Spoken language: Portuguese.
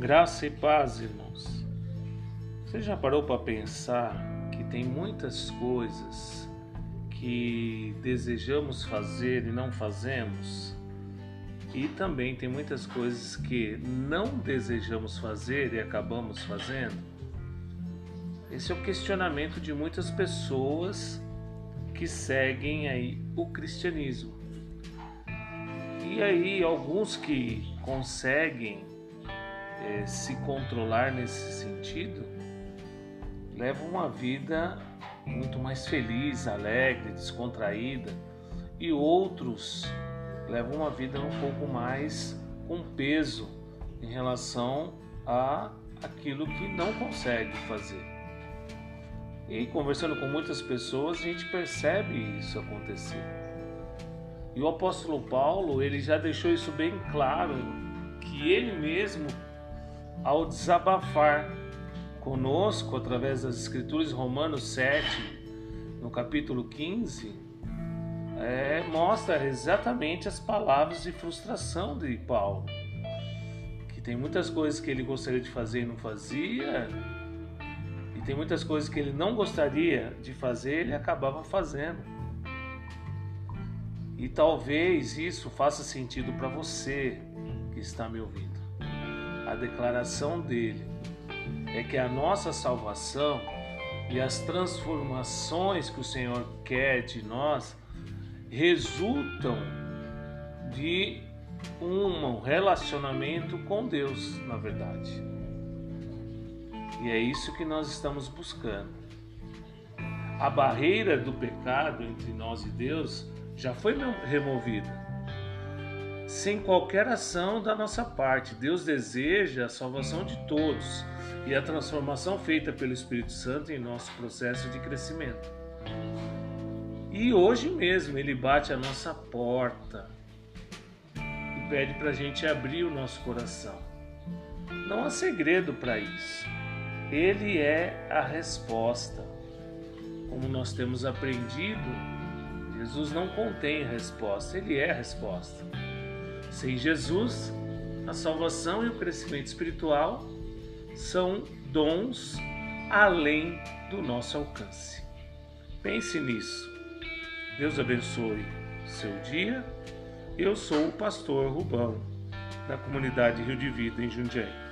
Graça e paz, irmãos. Você já parou para pensar que tem muitas coisas que desejamos fazer e não fazemos? E também tem muitas coisas que não desejamos fazer e acabamos fazendo? Esse é o questionamento de muitas pessoas que seguem aí o cristianismo. E aí alguns que conseguem é, se controlar nesse sentido levam uma vida muito mais feliz, alegre, descontraída, e outros levam uma vida um pouco mais com peso em relação a aquilo que não consegue fazer. E conversando com muitas pessoas, a gente percebe isso acontecer. E o apóstolo Paulo, ele já deixou isso bem claro, que ele mesmo, ao desabafar conosco através das escrituras, Romanos 7, no capítulo 15, é, mostra exatamente as palavras de frustração de Paulo. Que tem muitas coisas que ele gostaria de fazer e não fazia, e tem muitas coisas que ele não gostaria de fazer e ele acabava fazendo. E talvez isso faça sentido para você que está me ouvindo. A declaração dele é que a nossa salvação e as transformações que o Senhor quer de nós resultam de um relacionamento com Deus, na verdade. E é isso que nós estamos buscando. A barreira do pecado entre nós e Deus já foi removida. Sem qualquer ação da nossa parte, Deus deseja a salvação de todos e a transformação feita pelo Espírito Santo em nosso processo de crescimento. E hoje mesmo Ele bate a nossa porta e pede para a gente abrir o nosso coração. Não há segredo para isso. Ele é a resposta. Como nós temos aprendido Jesus não contém resposta, ele é a resposta. Sem Jesus, a salvação e o crescimento espiritual são dons além do nosso alcance. Pense nisso. Deus abençoe seu dia. Eu sou o pastor Rubão, da comunidade Rio de Vida em Jundiaí.